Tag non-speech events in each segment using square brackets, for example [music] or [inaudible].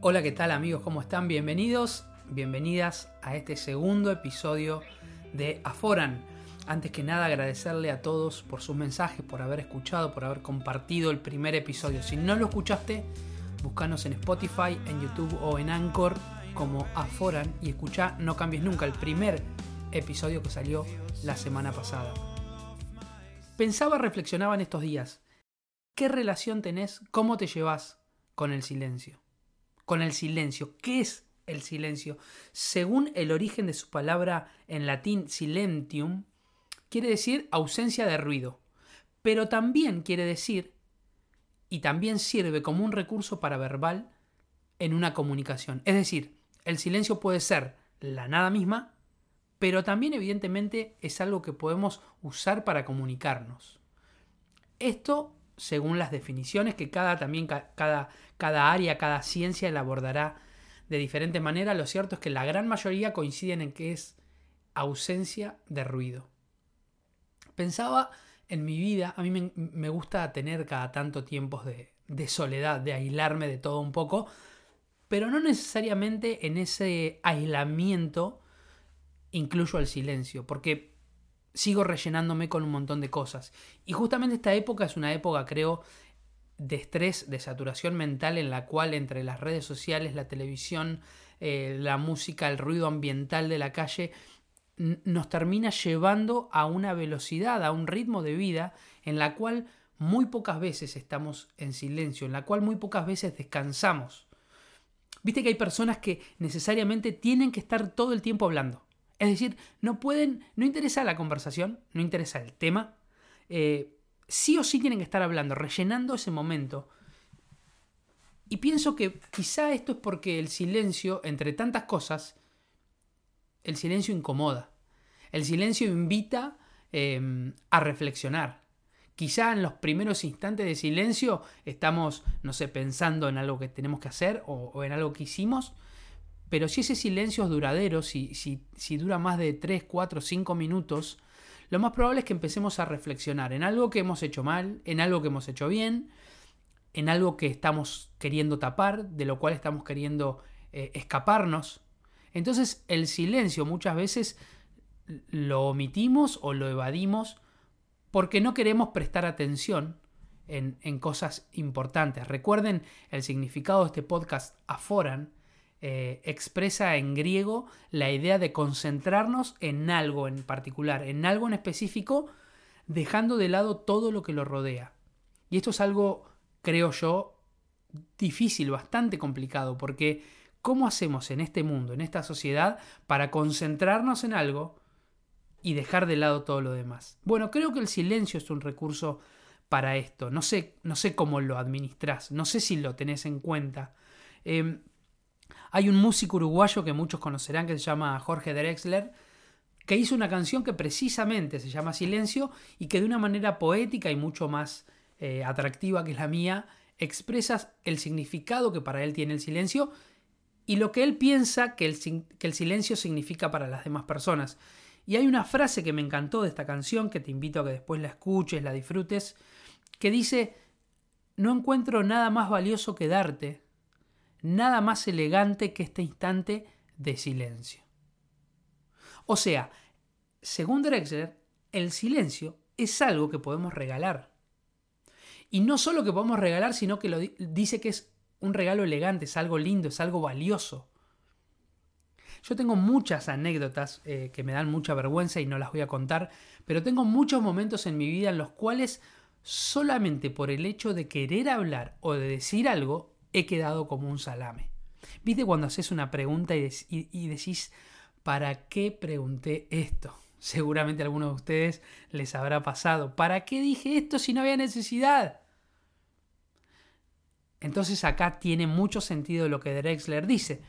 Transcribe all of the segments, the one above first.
Hola, ¿qué tal amigos? ¿Cómo están? Bienvenidos, bienvenidas a este segundo episodio de Aforan. Antes que nada agradecerle a todos por sus mensajes, por haber escuchado, por haber compartido el primer episodio. Si no lo escuchaste, búscanos en Spotify, en YouTube o en Anchor como Aforan y escucha No cambies nunca, el primer episodio que salió la semana pasada. Pensaba, reflexionaba en estos días. ¿Qué relación tenés, cómo te llevas con el silencio? Con el silencio. ¿Qué es el silencio? Según el origen de su palabra en latín silentium, quiere decir ausencia de ruido, pero también quiere decir, y también sirve como un recurso para verbal en una comunicación. Es decir, el silencio puede ser la nada misma, pero también evidentemente es algo que podemos usar para comunicarnos. Esto según las definiciones que cada, también, cada, cada área, cada ciencia la abordará de diferente manera, lo cierto es que la gran mayoría coinciden en que es ausencia de ruido. Pensaba en mi vida, a mí me, gusta tener cada tanto tiempos de, de soledad, de aislarme de todo un poco, pero no necesariamente en ese aislamiento incluyo el silencio, porque sigo rellenándome con un montón de cosas. Y justamente esta época es una época, creo, de estrés, de saturación mental en la cual entre las redes sociales, la televisión, eh, la música, el ruido ambiental de la calle, nos termina llevando a una velocidad, a un ritmo de vida en la cual muy pocas veces estamos en silencio, en la cual muy pocas veces descansamos. Viste que hay personas que necesariamente tienen que estar todo el tiempo hablando. Es decir, no pueden, no interesa la conversación, no interesa el tema. Eh, sí o sí tienen que estar hablando, rellenando ese momento. Y pienso que quizá esto es porque el silencio, entre tantas cosas, el silencio incomoda. El silencio invita em, a reflexionar. Quizá en los primeros instantes de silencio estamos, no sé, pensando en algo que tenemos que hacer o, o en algo que hicimos, pero si ese silencio es duradero, si, si, dura más de 3, 4, 5 minutos, lo más probable es que empecemos a reflexionar en algo que hemos hecho mal, en algo que hemos hecho bien, en algo que estamos queriendo tapar, de lo cual estamos queriendo eh, escaparnos. Entonces el silencio muchas veces lo omitimos o lo evadimos porque no queremos prestar atención en, en cosas importantes. Recuerden el significado de este podcast aforan, eh, expresa en griego la idea de concentrarnos en algo en particular, en algo en específico, dejando de lado todo lo que lo rodea. Y esto es algo, creo yo, difícil, bastante complicado, porque ¿cómo hacemos en este mundo, en esta sociedad, para concentrarnos en algo y dejar de lado todo lo demás? Bueno, creo que el silencio es un recurso para esto. No sé, no sé cómo lo administras, no sé si lo tenés en cuenta. Em, hay un músico uruguayo que muchos conocerán que se llama Jorge Drexler, que hizo una canción que precisamente se llama Silencio y que de una manera poética y mucho más eh, atractiva que la mía, expresa el significado que para él tiene el silencio y lo que él piensa que el, que el silencio significa para las demás personas. Y hay una frase que me encantó de esta canción, que te invito a que después la escuches, la disfrutes, que dice, no encuentro nada más valioso que darte, nada más elegante que este instante de silencio. O sea, según Drexler, el silencio es algo que podemos regalar. Y no solo que podemos regalar, sino que lo dice que es un regalo elegante, es algo lindo, es algo valioso. Yo tengo muchas anécdotas eh, que me dan mucha vergüenza y no las voy a contar, pero tengo muchos momentos en mi vida en los cuales solamente por el hecho de querer hablar o de decir algo, he quedado como un salame. ¿Viste cuando haces una pregunta y, decís, ¿para qué pregunté esto? [laughs] Seguramente a algunos de ustedes les habrá pasado. ¿Para qué dije esto si no había necesidad? Entonces acá tiene mucho sentido lo que Drexler dice.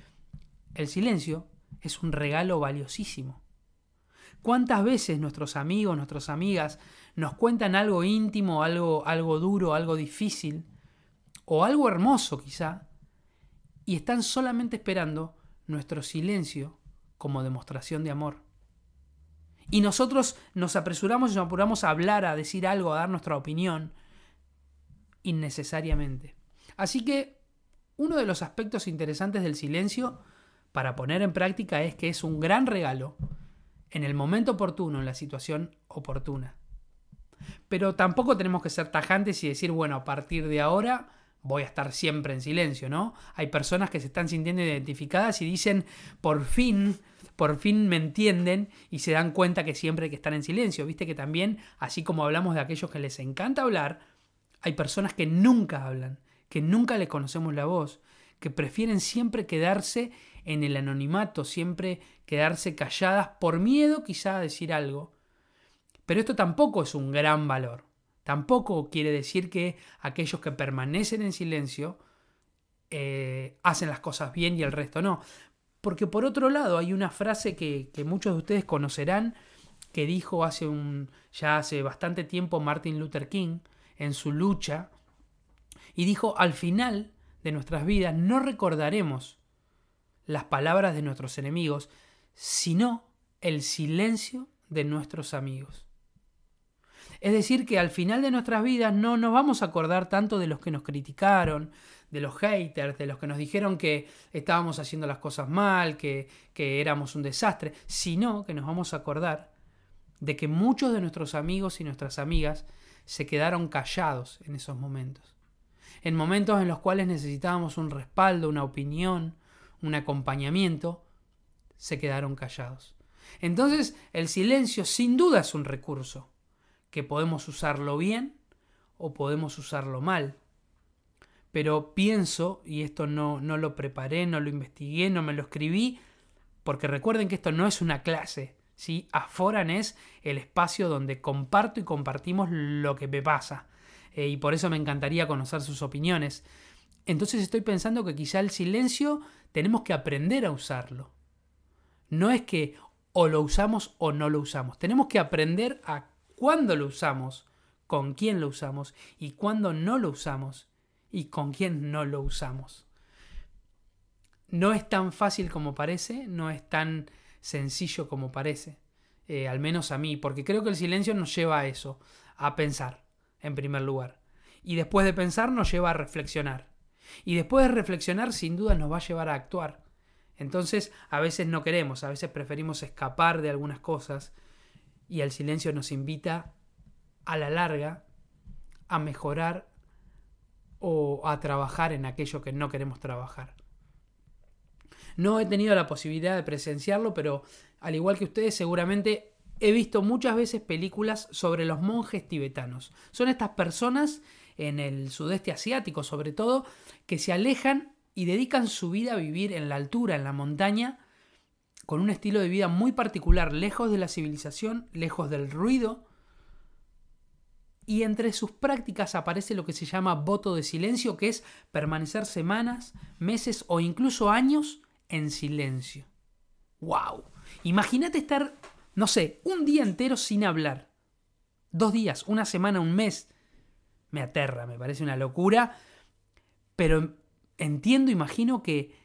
El silencio es un regalo valiosísimo. ¿Cuántas veces nuestros amigos, nuestras amigas nos cuentan algo íntimo, algo, algo duro, algo difícil? O algo hermoso quizá, y están solamente esperando nuestro silencio como demostración de amor. Y nosotros nos apresuramos y nos apuramos a hablar, a decir algo, a dar nuestra opinión, innecesariamente. Así que uno de los aspectos interesantes del silencio para poner en práctica es que es un gran regalo en el momento oportuno, en la situación oportuna. Pero tampoco tenemos que ser tajantes y decir, bueno, a partir de ahora voy a estar siempre en silencio, ¿no? Hay personas que se están sintiendo identificadas y dicen, por fin, por fin me entienden y se dan cuenta que siempre hay que estar en silencio. Viste que también, así como hablamos de aquellos que les encanta hablar, hay personas que nunca hablan, que nunca les conocemos la voz, que prefieren siempre quedarse en el anonimato, siempre quedarse calladas por miedo quizá a decir algo. Pero esto tampoco es un gran valor. Tampoco quiere decir que aquellos que permanecen en silencio eh, hacen las cosas bien y el resto no. Porque por otro lado hay una frase que, que muchos de ustedes conocerán que dijo hace un, ya hace bastante tiempo Martin Luther King en su lucha y dijo al final de nuestras vidas no recordaremos las palabras de nuestros enemigos, sino el silencio de nuestros amigos. Es decir, que al final de nuestras vidas no nos vamos a acordar tanto de los que nos criticaron, de los haters, de los que nos dijeron que estábamos haciendo las cosas mal, que, que éramos un desastre, sino que nos vamos a acordar de que muchos de nuestros amigos y nuestras amigas se quedaron callados en esos momentos. En momentos en los cuales necesitábamos un respaldo, una opinión, un acompañamiento, se quedaron callados. Entonces, el silencio sin duda es un recurso que podemos usarlo bien o podemos usarlo mal. Pero pienso, y esto no, no lo preparé, no lo investigué, no me lo escribí, porque recuerden que esto no es una clase, ¿sí? Aforan es el espacio donde comparto y compartimos lo que me pasa. Eh, y por eso me encantaría conocer sus opiniones. Entonces estoy pensando que quizá el silencio tenemos que aprender a usarlo. No es que o lo usamos o no lo usamos. Tenemos que aprender a cuándo lo usamos, con quién lo usamos y cuándo no lo usamos y con quién no lo usamos. No es tan fácil como parece, no es tan sencillo como parece, eh, al menos a mí, porque creo que el silencio nos lleva a eso, a pensar, en primer lugar. Y después de pensar nos lleva a reflexionar. Y después de reflexionar sin duda nos va a llevar a actuar. Entonces a veces no queremos, a veces preferimos escapar de algunas cosas y el silencio nos invita a la larga a mejorar o a trabajar en aquello que no queremos trabajar. No he tenido la posibilidad de presenciarlo, pero al igual que ustedes seguramente he visto muchas veces películas sobre los monjes tibetanos. Son estas personas en el sudeste asiático sobre todo que se alejan y dedican su vida a vivir en la altura, en la montaña, con un estilo de vida muy particular, lejos de la civilización, lejos del ruido, y entre sus prácticas aparece lo que se llama voto de silencio, que es permanecer semanas, meses o incluso años en silencio. ¡Wow! Imagínate estar, no sé, un día entero sin hablar. Dos días, una semana, un mes. Me aterra, me parece una locura. Pero entiendo, imagino que,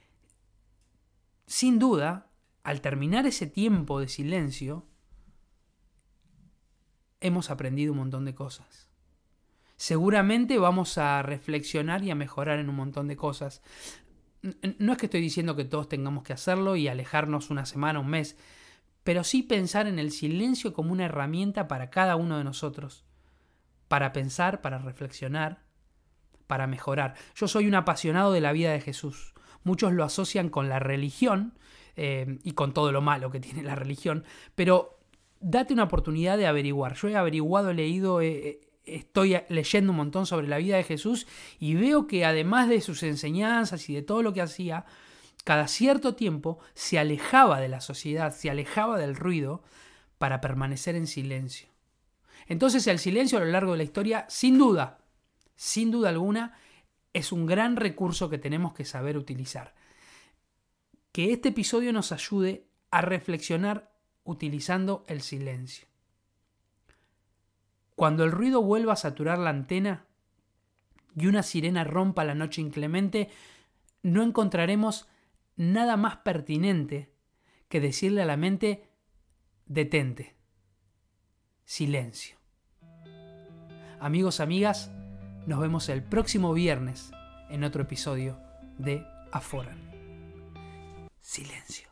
sin duda, al terminar ese tiempo de silencio, hemos aprendido un montón de cosas. Seguramente vamos a reflexionar y a mejorar en un montón de cosas. No es que estoy diciendo que todos tengamos que hacerlo y alejarnos una semana, un mes, pero sí pensar en el silencio como una herramienta para cada uno de nosotros, para pensar, para reflexionar, para mejorar. Yo soy un apasionado de la vida de Jesús. Muchos lo asocian con la religión, eh, y con todo lo malo que tiene la religión, pero date una oportunidad de averiguar. Yo he averiguado, he leído, estoy leyendo un montón sobre la vida de Jesús y veo que además de sus enseñanzas y de todo lo que hacía, cada cierto tiempo se alejaba de la sociedad, se alejaba del ruido para permanecer en silencio. Entonces el silencio a lo largo de la historia, sin duda, sin duda alguna, es un gran recurso que tenemos que saber utilizar que este episodio nos ayude a reflexionar utilizando el silencio. Cuando el ruido vuelva a saturar la antena y una sirena rompa la noche inclemente, no encontraremos nada más pertinente que decirle a la mente, detente, silencio. Amigos, amigas, nos vemos el próximo viernes en otro episodio de Aforan. Silencio.